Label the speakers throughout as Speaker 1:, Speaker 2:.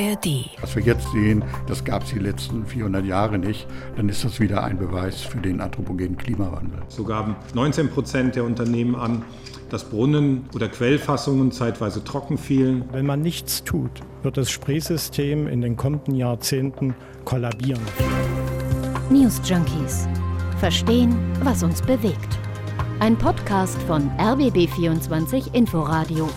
Speaker 1: ARD.
Speaker 2: Was wir jetzt sehen, das gab es die letzten 400 Jahre nicht, dann ist das wieder ein Beweis für den anthropogenen Klimawandel.
Speaker 3: So gaben 19 Prozent der Unternehmen an, dass Brunnen oder Quellfassungen zeitweise trocken fielen.
Speaker 4: Wenn man nichts tut, wird das Spreesystem in den kommenden Jahrzehnten kollabieren.
Speaker 1: News Junkies. Verstehen, was uns bewegt. Ein Podcast von RBB24 Inforadio.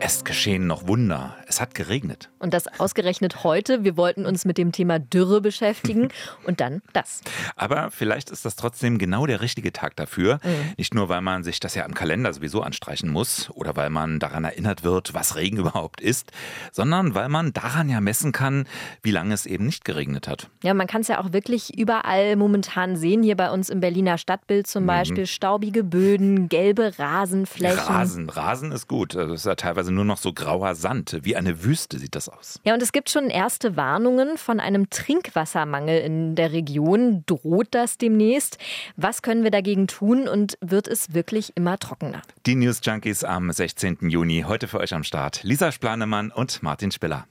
Speaker 5: Es geschehen noch Wunder. Es hat geregnet.
Speaker 6: Und das ausgerechnet heute. Wir wollten uns mit dem Thema Dürre beschäftigen und dann das.
Speaker 5: Aber vielleicht ist das trotzdem genau der richtige Tag dafür. Mhm. Nicht nur, weil man sich das ja im Kalender sowieso anstreichen muss oder weil man daran erinnert wird, was Regen überhaupt ist, sondern weil man daran ja messen kann, wie lange es eben nicht geregnet hat.
Speaker 6: Ja, man kann es ja auch wirklich überall momentan sehen. Hier bei uns im Berliner Stadtbild zum mhm. Beispiel staubige Böden, gelbe Rasenflächen.
Speaker 5: Rasen, Rasen ist gut. Das ist ja teilweise nur noch so grauer Sand, wie eine Wüste sieht das aus.
Speaker 6: Ja, und es gibt schon erste Warnungen von einem Trinkwassermangel in der Region. Droht das demnächst? Was können wir dagegen tun und wird es wirklich immer trockener?
Speaker 5: Die News Junkies am 16. Juni, heute für euch am Start. Lisa Splanemann und Martin Spiller.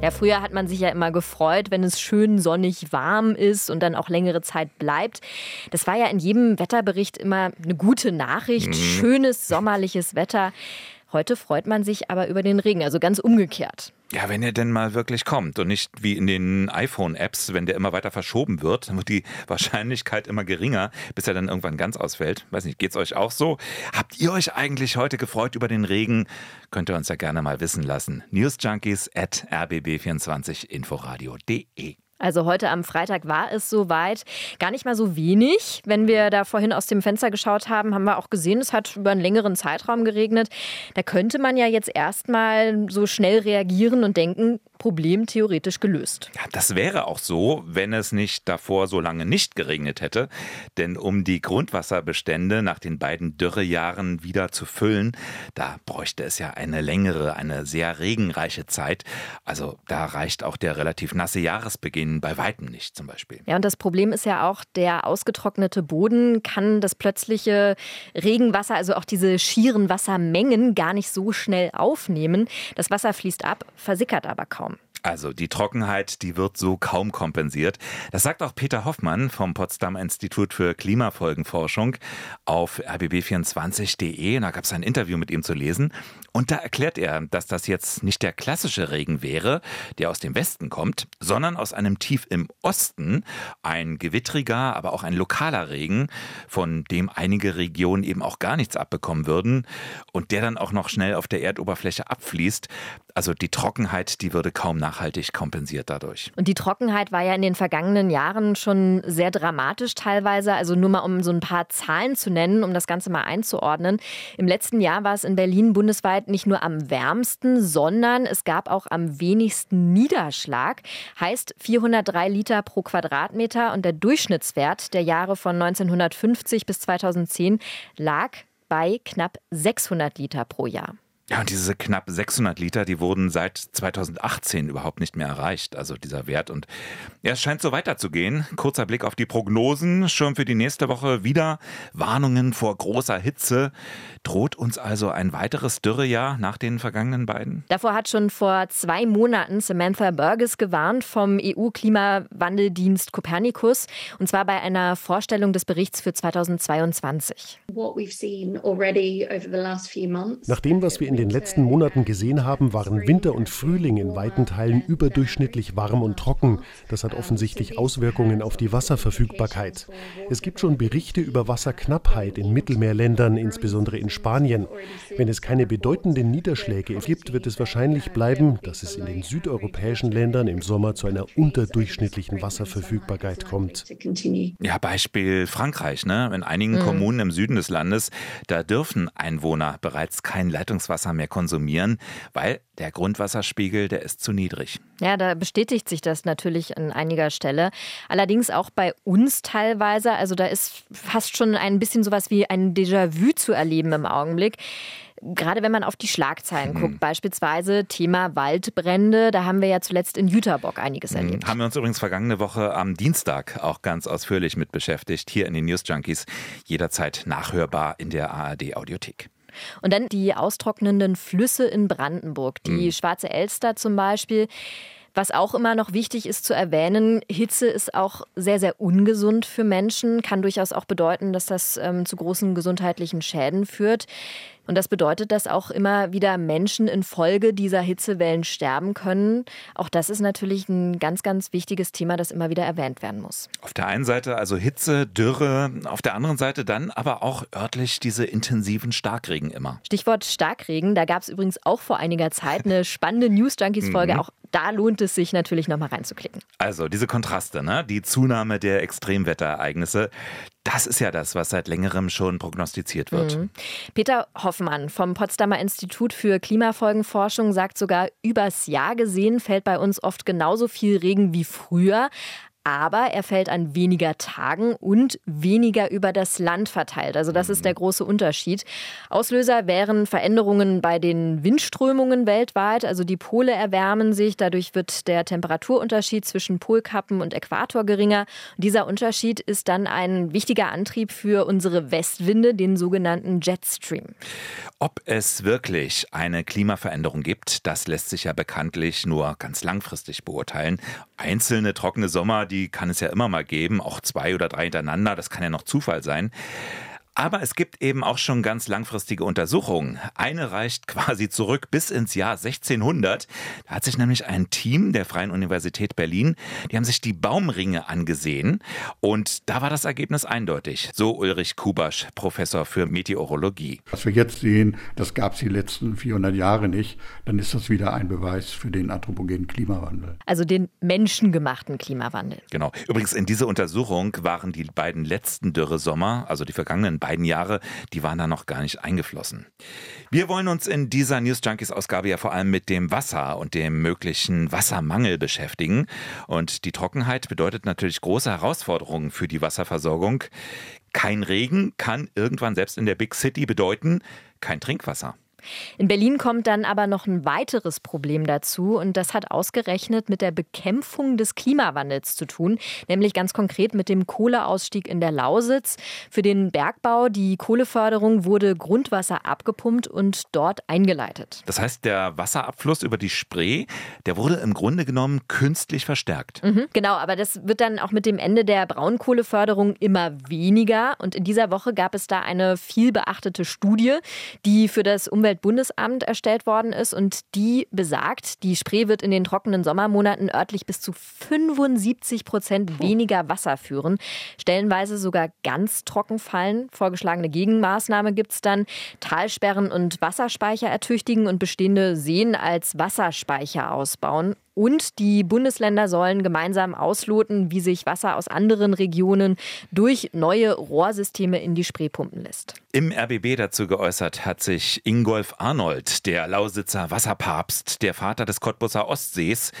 Speaker 6: Ja, früher hat man sich ja immer gefreut, wenn es schön sonnig warm ist und dann auch längere Zeit bleibt. Das war ja in jedem Wetterbericht immer eine gute Nachricht. Mhm. Schönes sommerliches Wetter. Heute freut man sich aber über den Regen, also ganz umgekehrt.
Speaker 5: Ja, wenn er denn mal wirklich kommt und nicht wie in den iPhone-Apps, wenn der immer weiter verschoben wird, dann wird die Wahrscheinlichkeit immer geringer, bis er dann irgendwann ganz ausfällt. Weiß nicht, geht's euch auch so? Habt ihr euch eigentlich heute gefreut über den Regen? Könnt ihr uns ja gerne mal wissen lassen. Newsjunkies at rbb24inforadio.de
Speaker 6: also heute am Freitag war es soweit. Gar nicht mal so wenig. Wenn wir da vorhin aus dem Fenster geschaut haben, haben wir auch gesehen, es hat über einen längeren Zeitraum geregnet. Da könnte man ja jetzt erstmal so schnell reagieren und denken, Problem theoretisch gelöst.
Speaker 5: Ja, das wäre auch so, wenn es nicht davor so lange nicht geregnet hätte. Denn um die Grundwasserbestände nach den beiden Dürrejahren wieder zu füllen, da bräuchte es ja eine längere, eine sehr regenreiche Zeit. Also da reicht auch der relativ nasse Jahresbeginn bei weitem nicht zum Beispiel.
Speaker 6: Ja, und das Problem ist ja auch, der ausgetrocknete Boden kann das plötzliche Regenwasser, also auch diese schieren Wassermengen, gar nicht so schnell aufnehmen. Das Wasser fließt ab, versickert aber kaum.
Speaker 5: Also die Trockenheit, die wird so kaum kompensiert. Das sagt auch Peter Hoffmann vom Potsdamer Institut für Klimafolgenforschung auf rbb24.de. Da gab es ein Interview mit ihm zu lesen. Und da erklärt er, dass das jetzt nicht der klassische Regen wäre, der aus dem Westen kommt, sondern aus einem Tief im Osten. Ein gewittriger, aber auch ein lokaler Regen, von dem einige Regionen eben auch gar nichts abbekommen würden und der dann auch noch schnell auf der Erdoberfläche abfließt. Also die Trockenheit, die würde kaum nachhaltig kompensiert dadurch.
Speaker 6: Und die Trockenheit war ja in den vergangenen Jahren schon sehr dramatisch teilweise. Also nur mal um so ein paar Zahlen zu nennen, um das Ganze mal einzuordnen. Im letzten Jahr war es in Berlin bundesweit nicht nur am wärmsten, sondern es gab auch am wenigsten Niederschlag. Heißt 403 Liter pro Quadratmeter und der Durchschnittswert der Jahre von 1950 bis 2010 lag bei knapp 600 Liter pro Jahr.
Speaker 5: Ja, und diese knapp 600 Liter, die wurden seit 2018 überhaupt nicht mehr erreicht, also dieser Wert. Und ja, es scheint so weiterzugehen. Kurzer Blick auf die Prognosen. Schon für die nächste Woche wieder Warnungen vor großer Hitze. Droht uns also ein weiteres Dürrejahr nach den vergangenen beiden?
Speaker 6: Davor hat schon vor zwei Monaten Samantha Burgess gewarnt vom EU-Klimawandeldienst Copernicus. Und zwar bei einer Vorstellung des Berichts für 2022.
Speaker 7: Nach dem, was wir in den letzten Monaten gesehen haben, waren Winter und Frühling in weiten Teilen überdurchschnittlich warm und trocken. Das hat offensichtlich Auswirkungen auf die Wasserverfügbarkeit. Es gibt schon Berichte über Wasserknappheit in Mittelmeerländern, insbesondere in Spanien. Wenn es keine bedeutenden Niederschläge gibt, wird es wahrscheinlich bleiben, dass es in den südeuropäischen Ländern im Sommer zu einer unterdurchschnittlichen Wasserverfügbarkeit kommt.
Speaker 5: Ja, Beispiel Frankreich. Ne? In einigen mhm. Kommunen im Süden des Landes, da dürfen Einwohner bereits kein Leitungswasser Wasser mehr konsumieren, weil der Grundwasserspiegel, der ist zu niedrig.
Speaker 6: Ja, da bestätigt sich das natürlich an einiger Stelle. Allerdings auch bei uns teilweise. Also da ist fast schon ein bisschen sowas wie ein Déjà-vu zu erleben im Augenblick gerade wenn man auf die Schlagzeilen mhm. guckt, beispielsweise Thema Waldbrände, da haben wir ja zuletzt in Jüterbock einiges mhm. erlebt.
Speaker 5: Haben wir uns übrigens vergangene Woche am Dienstag auch ganz ausführlich mit beschäftigt, hier in den News Junkies, jederzeit nachhörbar in der ARD Audiothek.
Speaker 6: Und dann die austrocknenden Flüsse in Brandenburg, die mhm. Schwarze Elster zum Beispiel. Was auch immer noch wichtig ist zu erwähnen, Hitze ist auch sehr, sehr ungesund für Menschen, kann durchaus auch bedeuten, dass das ähm, zu großen gesundheitlichen Schäden führt. Und das bedeutet, dass auch immer wieder Menschen infolge dieser Hitzewellen sterben können. Auch das ist natürlich ein ganz, ganz wichtiges Thema, das immer wieder erwähnt werden muss.
Speaker 5: Auf der einen Seite also Hitze, Dürre, auf der anderen Seite dann aber auch örtlich diese intensiven Starkregen immer.
Speaker 6: Stichwort Starkregen, da gab es übrigens auch vor einiger Zeit eine spannende News Junkies Folge. Mhm. Auch da lohnt es sich natürlich nochmal reinzuklicken.
Speaker 5: Also diese Kontraste, ne? die Zunahme der Extremwetterereignisse, das ist ja das, was seit längerem schon prognostiziert wird. Mhm.
Speaker 6: Peter Hoffmann vom Potsdamer Institut für Klimafolgenforschung sagt sogar, übers Jahr gesehen fällt bei uns oft genauso viel Regen wie früher aber er fällt an weniger Tagen und weniger über das Land verteilt. Also das ist der große Unterschied. Auslöser wären Veränderungen bei den Windströmungen weltweit. Also die Pole erwärmen sich, dadurch wird der Temperaturunterschied zwischen Polkappen und Äquator geringer. Und dieser Unterschied ist dann ein wichtiger Antrieb für unsere Westwinde, den sogenannten Jetstream.
Speaker 5: Ob es wirklich eine Klimaveränderung gibt, das lässt sich ja bekanntlich nur ganz langfristig beurteilen. Einzelne trockene Sommer, die die kann es ja immer mal geben, auch zwei oder drei hintereinander, das kann ja noch Zufall sein. Aber es gibt eben auch schon ganz langfristige Untersuchungen. Eine reicht quasi zurück bis ins Jahr 1600. Da hat sich nämlich ein Team der Freien Universität Berlin, die haben sich die Baumringe angesehen und da war das Ergebnis eindeutig. So Ulrich Kubasch, Professor für Meteorologie.
Speaker 2: Was wir jetzt sehen, das gab es die letzten 400 Jahre nicht. Dann ist das wieder ein Beweis für den anthropogenen Klimawandel.
Speaker 6: Also den menschengemachten Klimawandel.
Speaker 5: Genau. Übrigens in dieser Untersuchung waren die beiden letzten Dürresommer, also die vergangenen beiden Jahre, die waren da noch gar nicht eingeflossen. Wir wollen uns in dieser News Junkies Ausgabe ja vor allem mit dem Wasser und dem möglichen Wassermangel beschäftigen. Und die Trockenheit bedeutet natürlich große Herausforderungen für die Wasserversorgung. Kein Regen kann irgendwann selbst in der Big City bedeuten kein Trinkwasser.
Speaker 6: In Berlin kommt dann aber noch ein weiteres Problem dazu und das hat ausgerechnet mit der Bekämpfung des Klimawandels zu tun, nämlich ganz konkret mit dem Kohleausstieg in der Lausitz. Für den Bergbau, die Kohleförderung wurde Grundwasser abgepumpt und dort eingeleitet.
Speaker 5: Das heißt, der Wasserabfluss über die Spree, der wurde im Grunde genommen künstlich verstärkt.
Speaker 6: Mhm, genau, aber das wird dann auch mit dem Ende der Braunkohleförderung immer weniger und in dieser Woche gab es da eine viel beachtete Studie, die für das Umwelt Umweltbundesamt erstellt worden ist und die besagt, die Spree wird in den trockenen Sommermonaten örtlich bis zu 75 Prozent weniger Wasser führen, stellenweise sogar ganz trocken fallen. Vorgeschlagene Gegenmaßnahme gibt es dann. Talsperren und Wasserspeicher ertüchtigen und bestehende Seen als Wasserspeicher ausbauen. Und die Bundesländer sollen gemeinsam ausloten, wie sich Wasser aus anderen Regionen durch neue Rohrsysteme in die Spree pumpen lässt.
Speaker 5: Im RBB dazu geäußert hat sich Ingolf Arnold, der Lausitzer Wasserpapst, der Vater des Cottbusser Ostsees,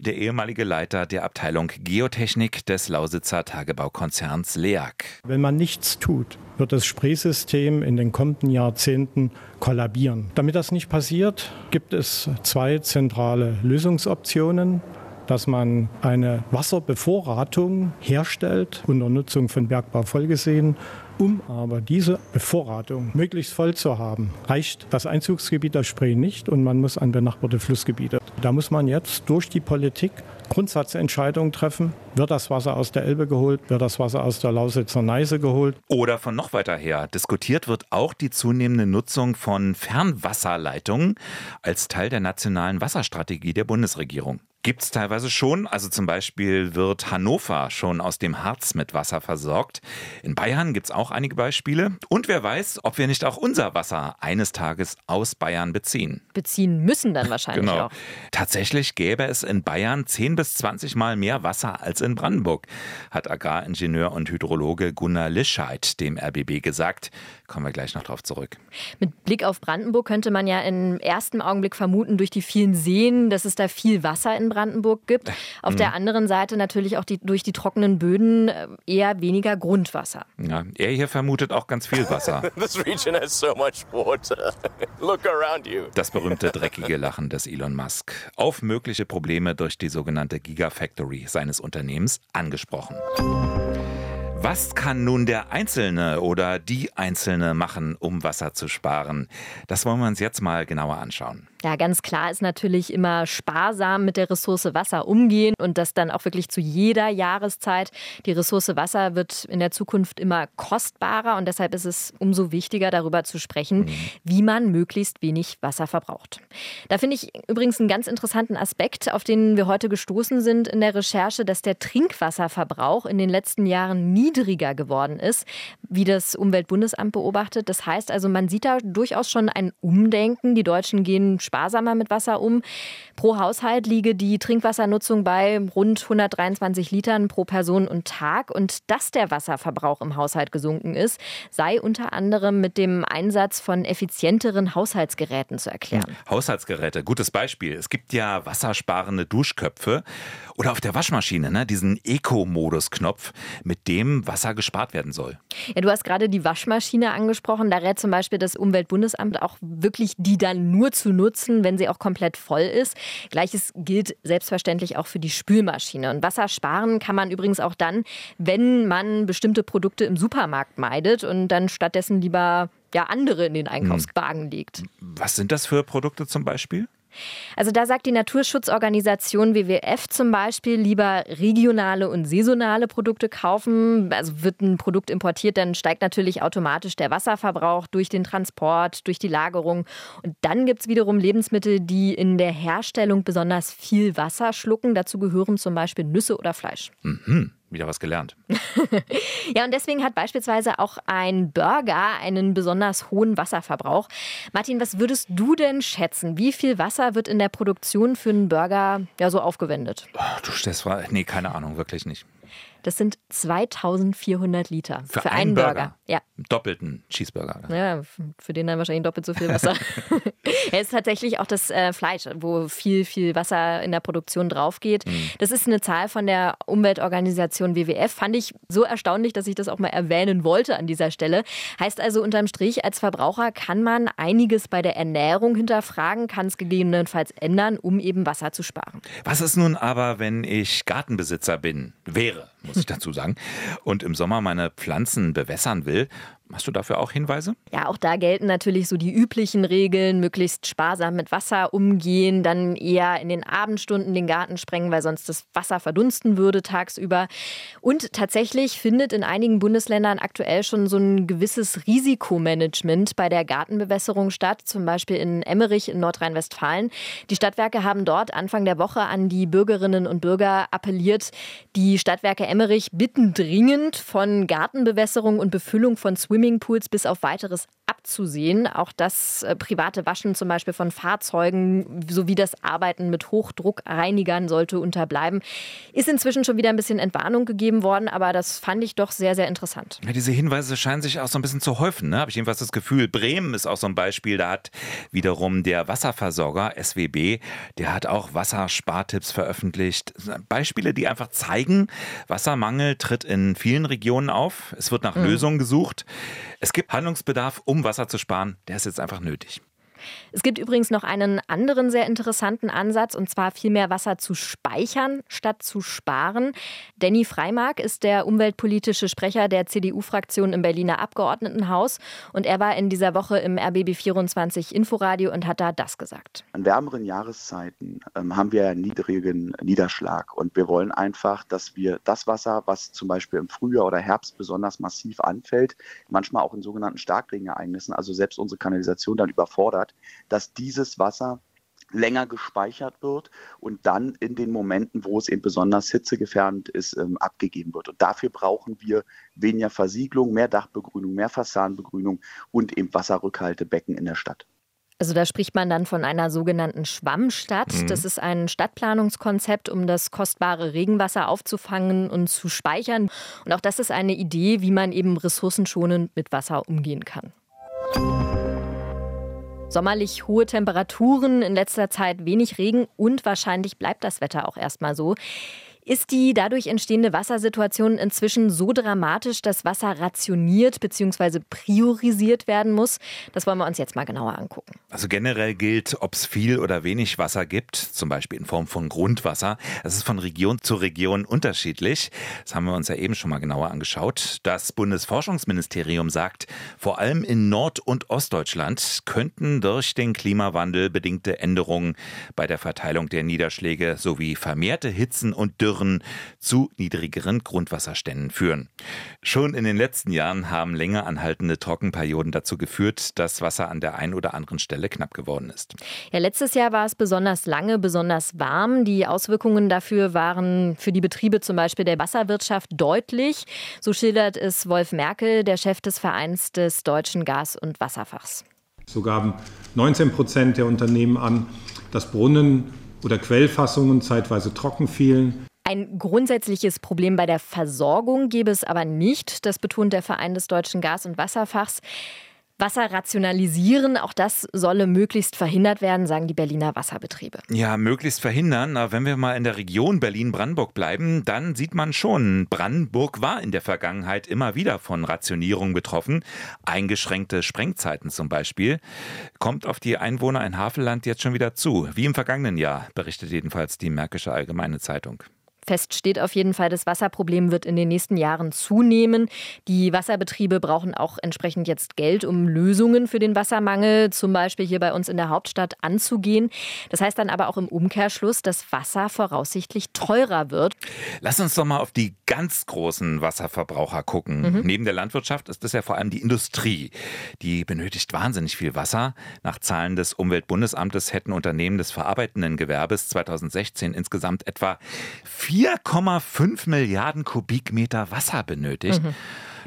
Speaker 5: der ehemalige Leiter der Abteilung Geotechnik des Lausitzer Tagebaukonzerns LEAG.
Speaker 4: Wenn man nichts tut, wird das Spreesystem in den kommenden Jahrzehnten kollabieren. Damit das nicht passiert, gibt es zwei zentrale Lösungsoptionen dass man eine Wasserbevorratung herstellt, unter Nutzung von Bergbau vollgesehen. Um aber diese Bevorratung möglichst voll zu haben, reicht das Einzugsgebiet der Spree nicht und man muss an benachbarte Flussgebiete. Da muss man jetzt durch die Politik Grundsatzentscheidungen treffen. Wird das Wasser aus der Elbe geholt? Wird das Wasser aus der Lausitzer Neiße geholt?
Speaker 5: Oder von noch weiter her. Diskutiert wird auch die zunehmende Nutzung von Fernwasserleitungen als Teil der nationalen Wasserstrategie der Bundesregierung. Gibt es teilweise schon. Also zum Beispiel wird Hannover schon aus dem Harz mit Wasser versorgt. In Bayern gibt es auch einige Beispiele. Und wer weiß, ob wir nicht auch unser Wasser eines Tages aus Bayern beziehen.
Speaker 6: Beziehen müssen dann wahrscheinlich
Speaker 5: genau.
Speaker 6: auch.
Speaker 5: Tatsächlich gäbe es in Bayern 10 bis 20 Mal mehr Wasser als in Brandenburg, hat Agraringenieur und Hydrologe Gunnar Lischeid dem RBB gesagt. Kommen wir gleich noch drauf zurück.
Speaker 6: Mit Blick auf Brandenburg könnte man ja im ersten Augenblick vermuten, durch die vielen Seen, dass es da viel Wasser in Brandenburg gibt. Auf mhm. der anderen Seite natürlich auch die, durch die trockenen Böden äh, eher weniger Grundwasser.
Speaker 5: Ja, er hier vermutet auch ganz viel Wasser. Das berühmte dreckige Lachen des Elon Musk. Auf mögliche Probleme durch die sogenannte Gigafactory seines Unternehmens angesprochen. Was kann nun der Einzelne oder die Einzelne machen, um Wasser zu sparen? Das wollen wir uns jetzt mal genauer anschauen.
Speaker 6: Ja, ganz klar ist natürlich immer sparsam mit der Ressource Wasser umgehen und das dann auch wirklich zu jeder Jahreszeit. Die Ressource Wasser wird in der Zukunft immer kostbarer und deshalb ist es umso wichtiger, darüber zu sprechen, mhm. wie man möglichst wenig Wasser verbraucht. Da finde ich übrigens einen ganz interessanten Aspekt, auf den wir heute gestoßen sind in der Recherche, dass der Trinkwasserverbrauch in den letzten Jahren niedriger geworden ist, wie das Umweltbundesamt beobachtet. Das heißt also, man sieht da durchaus schon ein Umdenken. Die Deutschen gehen sparsamer mit Wasser um. Pro Haushalt liege die Trinkwassernutzung bei rund 123 Litern pro Person und Tag. Und dass der Wasserverbrauch im Haushalt gesunken ist, sei unter anderem mit dem Einsatz von effizienteren Haushaltsgeräten zu erklären.
Speaker 5: Haushaltsgeräte, gutes Beispiel. Es gibt ja wassersparende Duschköpfe oder auf der Waschmaschine ne, diesen Eco-Modus-Knopf, mit dem Wasser gespart werden soll.
Speaker 6: Ja, du hast gerade die Waschmaschine angesprochen. Da rät zum Beispiel das Umweltbundesamt auch wirklich, die dann nur zu nutzen nutzen, wenn sie auch komplett voll ist. Gleiches gilt selbstverständlich auch für die Spülmaschine. Und Wasser sparen kann man übrigens auch dann, wenn man bestimmte Produkte im Supermarkt meidet und dann stattdessen lieber ja, andere in den Einkaufswagen legt.
Speaker 5: Was sind das für Produkte zum Beispiel?
Speaker 6: Also da sagt die Naturschutzorganisation WWF zum Beispiel lieber regionale und saisonale Produkte kaufen. Also wird ein Produkt importiert, dann steigt natürlich automatisch der Wasserverbrauch durch den Transport, durch die Lagerung. Und dann gibt es wiederum Lebensmittel, die in der Herstellung besonders viel Wasser schlucken. Dazu gehören zum Beispiel Nüsse oder Fleisch.
Speaker 5: Mhm. Wieder was gelernt.
Speaker 6: ja, und deswegen hat beispielsweise auch ein Burger einen besonders hohen Wasserverbrauch. Martin, was würdest du denn schätzen? Wie viel Wasser wird in der Produktion für einen Burger ja so aufgewendet?
Speaker 5: Oh, du stellst mal, nee, keine Ahnung, wirklich nicht.
Speaker 6: Das sind 2400 Liter.
Speaker 5: Für, für einen Burger. Burger.
Speaker 6: Ja.
Speaker 5: Doppelten Cheeseburger.
Speaker 6: Ja, für den dann wahrscheinlich doppelt so viel Wasser. Es ist tatsächlich auch das äh, Fleisch, wo viel, viel Wasser in der Produktion drauf geht. Mhm. Das ist eine Zahl von der Umweltorganisation WWF. Fand ich so erstaunlich, dass ich das auch mal erwähnen wollte an dieser Stelle. Heißt also unterm Strich, als Verbraucher kann man einiges bei der Ernährung hinterfragen, kann es gegebenenfalls ändern, um eben Wasser zu sparen.
Speaker 5: Was ist nun aber, wenn ich Gartenbesitzer bin, wäre? muss ich dazu sagen, und im Sommer meine Pflanzen bewässern will, Hast du dafür auch Hinweise?
Speaker 6: Ja, auch da gelten natürlich so die üblichen Regeln, möglichst sparsam mit Wasser umgehen, dann eher in den Abendstunden den Garten sprengen, weil sonst das Wasser verdunsten würde tagsüber. Und tatsächlich findet in einigen Bundesländern aktuell schon so ein gewisses Risikomanagement bei der Gartenbewässerung statt, zum Beispiel in Emmerich in Nordrhein-Westfalen. Die Stadtwerke haben dort Anfang der Woche an die Bürgerinnen und Bürger appelliert. Die Stadtwerke Emmerich bitten dringend von Gartenbewässerung und Befüllung von Swim Swimmingpools bis auf weiteres abzusehen. Auch das äh, private Waschen zum Beispiel von Fahrzeugen sowie das Arbeiten mit Hochdruckreinigern sollte unterbleiben. Ist inzwischen schon wieder ein bisschen Entwarnung gegeben worden, aber das fand ich doch sehr, sehr interessant.
Speaker 5: Ja, diese Hinweise scheinen sich auch so ein bisschen zu häufen. Ne? Habe ich jedenfalls das Gefühl. Bremen ist auch so ein Beispiel. Da hat wiederum der Wasserversorger SWB, der hat auch Wasserspartipps veröffentlicht. Beispiele, die einfach zeigen, Wassermangel tritt in vielen Regionen auf. Es wird nach mhm. Lösungen gesucht. Es gibt Handlungsbedarf, um Wasser zu sparen. Der ist jetzt einfach nötig.
Speaker 6: Es gibt übrigens noch einen anderen sehr interessanten Ansatz, und zwar viel mehr Wasser zu speichern statt zu sparen. Danny Freimark ist der umweltpolitische Sprecher der CDU-Fraktion im Berliner Abgeordnetenhaus und er war in dieser Woche im RBB24 Inforadio und hat da das gesagt.
Speaker 8: An wärmeren Jahreszeiten ähm, haben wir niedrigen Niederschlag und wir wollen einfach, dass wir das Wasser, was zum Beispiel im Frühjahr oder Herbst besonders massiv anfällt, manchmal auch in sogenannten Starkregenereignissen, also selbst unsere Kanalisation dann überfordert, hat, dass dieses Wasser länger gespeichert wird und dann in den Momenten, wo es eben besonders hitzegefährdend ist, ähm, abgegeben wird. Und dafür brauchen wir weniger Versiegelung, mehr Dachbegrünung, mehr Fassadenbegrünung und eben Wasserrückhaltebecken in der Stadt.
Speaker 6: Also da spricht man dann von einer sogenannten Schwammstadt. Mhm. Das ist ein Stadtplanungskonzept, um das kostbare Regenwasser aufzufangen und zu speichern. Und auch das ist eine Idee, wie man eben ressourcenschonend mit Wasser umgehen kann. Sommerlich hohe Temperaturen, in letzter Zeit wenig Regen und wahrscheinlich bleibt das Wetter auch erstmal so. Ist die dadurch entstehende Wassersituation inzwischen so dramatisch, dass Wasser rationiert bzw. priorisiert werden muss? Das wollen wir uns jetzt mal genauer angucken.
Speaker 5: Also generell gilt, ob es viel oder wenig Wasser gibt, zum Beispiel in Form von Grundwasser. Das ist von Region zu Region unterschiedlich. Das haben wir uns ja eben schon mal genauer angeschaut. Das Bundesforschungsministerium sagt, vor allem in Nord- und Ostdeutschland könnten durch den Klimawandel bedingte Änderungen bei der Verteilung der Niederschläge sowie vermehrte Hitzen und Dürren Dürren zu niedrigeren Grundwasserständen führen. Schon in den letzten Jahren haben länger anhaltende Trockenperioden dazu geführt, dass Wasser an der einen oder anderen Stelle knapp geworden ist.
Speaker 6: Ja, letztes Jahr war es besonders lange, besonders warm. Die Auswirkungen dafür waren für die Betriebe zum Beispiel der Wasserwirtschaft deutlich. So schildert es Wolf Merkel, der Chef des Vereins des Deutschen Gas- und Wasserfachs.
Speaker 3: So gaben 19 Prozent der Unternehmen an, dass Brunnen oder Quellfassungen zeitweise trocken fielen.
Speaker 6: Ein grundsätzliches Problem bei der Versorgung gäbe es aber nicht. Das betont der Verein des Deutschen Gas- und Wasserfachs. Wasser rationalisieren, auch das solle möglichst verhindert werden, sagen die Berliner Wasserbetriebe.
Speaker 5: Ja, möglichst verhindern. Na, wenn wir mal in der Region Berlin-Brandenburg bleiben, dann sieht man schon, Brandenburg war in der Vergangenheit immer wieder von Rationierung betroffen. Eingeschränkte Sprengzeiten zum Beispiel. Kommt auf die Einwohner in Havelland jetzt schon wieder zu, wie im vergangenen Jahr, berichtet jedenfalls die Märkische Allgemeine Zeitung.
Speaker 6: Fest steht auf jeden Fall, das Wasserproblem wird in den nächsten Jahren zunehmen. Die Wasserbetriebe brauchen auch entsprechend jetzt Geld, um Lösungen für den Wassermangel, zum Beispiel hier bei uns in der Hauptstadt, anzugehen. Das heißt dann aber auch im Umkehrschluss, dass Wasser voraussichtlich teurer wird.
Speaker 5: Lass uns doch mal auf die ganz großen Wasserverbraucher gucken. Mhm. Neben der Landwirtschaft ist es ja vor allem die Industrie. Die benötigt wahnsinnig viel Wasser. Nach Zahlen des Umweltbundesamtes hätten Unternehmen des verarbeitenden Gewerbes 2016 insgesamt etwa 4 4,5 Milliarden Kubikmeter Wasser benötigt. Mhm.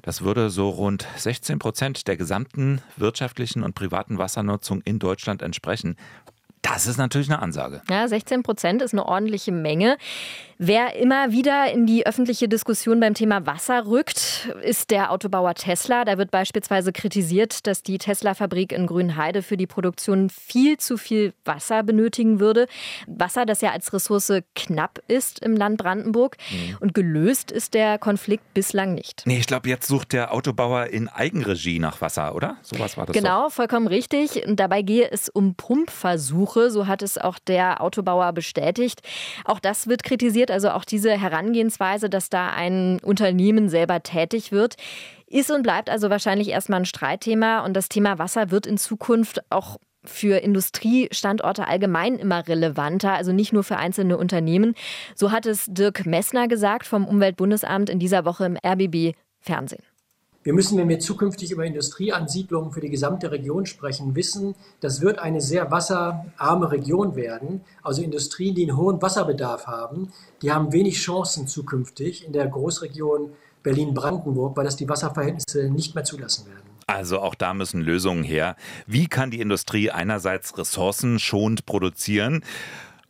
Speaker 5: Das würde so rund 16 Prozent der gesamten wirtschaftlichen und privaten Wassernutzung in Deutschland entsprechen. Das ist natürlich eine Ansage.
Speaker 6: Ja, 16 Prozent ist eine ordentliche Menge. Wer immer wieder in die öffentliche Diskussion beim Thema Wasser rückt, ist der Autobauer Tesla. Da wird beispielsweise kritisiert, dass die Tesla-Fabrik in Grünheide für die Produktion viel zu viel Wasser benötigen würde. Wasser, das ja als Ressource knapp ist im Land Brandenburg. Mhm. Und gelöst ist der Konflikt bislang nicht.
Speaker 5: Nee, ich glaube, jetzt sucht der Autobauer in Eigenregie nach Wasser, oder?
Speaker 6: Sowas war das. Genau, doch. vollkommen richtig. Und dabei gehe es um Pumpversuche. So hat es auch der Autobauer bestätigt. Auch das wird kritisiert also auch diese Herangehensweise, dass da ein Unternehmen selber tätig wird, ist und bleibt also wahrscheinlich erstmal ein Streitthema. Und das Thema Wasser wird in Zukunft auch für Industriestandorte allgemein immer relevanter, also nicht nur für einzelne Unternehmen. So hat es Dirk Messner gesagt vom Umweltbundesamt in dieser Woche im RBB Fernsehen.
Speaker 9: Wir müssen, wenn wir zukünftig über Industrieansiedlungen für die gesamte Region sprechen, wissen, das wird eine sehr wasserarme Region werden. Also Industrien, die einen hohen Wasserbedarf haben, die haben wenig Chancen zukünftig in der Großregion Berlin-Brandenburg, weil das die Wasserverhältnisse nicht mehr zulassen werden.
Speaker 5: Also auch da müssen Lösungen her. Wie kann die Industrie einerseits ressourcenschonend produzieren?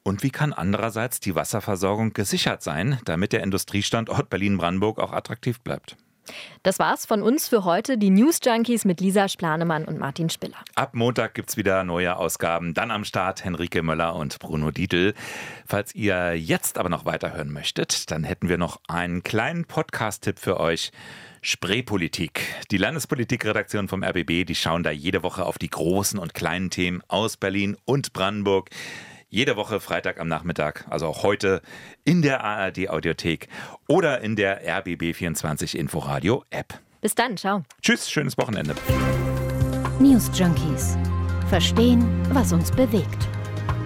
Speaker 5: Und wie kann andererseits die Wasserversorgung gesichert sein, damit der Industriestandort Berlin-Brandenburg auch attraktiv bleibt?
Speaker 6: Das war's von uns für heute. Die News Junkies mit Lisa Splanemann und Martin Spiller.
Speaker 5: Ab Montag gibt's wieder neue Ausgaben. Dann am Start Henrike Möller und Bruno Dietl. Falls ihr jetzt aber noch weiterhören möchtet, dann hätten wir noch einen kleinen Podcast-Tipp für euch. Spreepolitik. Die Landespolitikredaktion vom RBB, die schauen da jede Woche auf die großen und kleinen Themen aus Berlin und Brandenburg. Jede Woche Freitag am Nachmittag, also auch heute in der ARD Audiothek oder in der RBB24 Inforadio App.
Speaker 6: Bis dann, ciao.
Speaker 5: Tschüss, schönes Wochenende.
Speaker 1: News Junkies. Verstehen, was uns bewegt.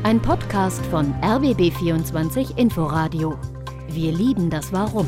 Speaker 1: Ein Podcast von RBB24 Inforadio. Wir lieben das Warum.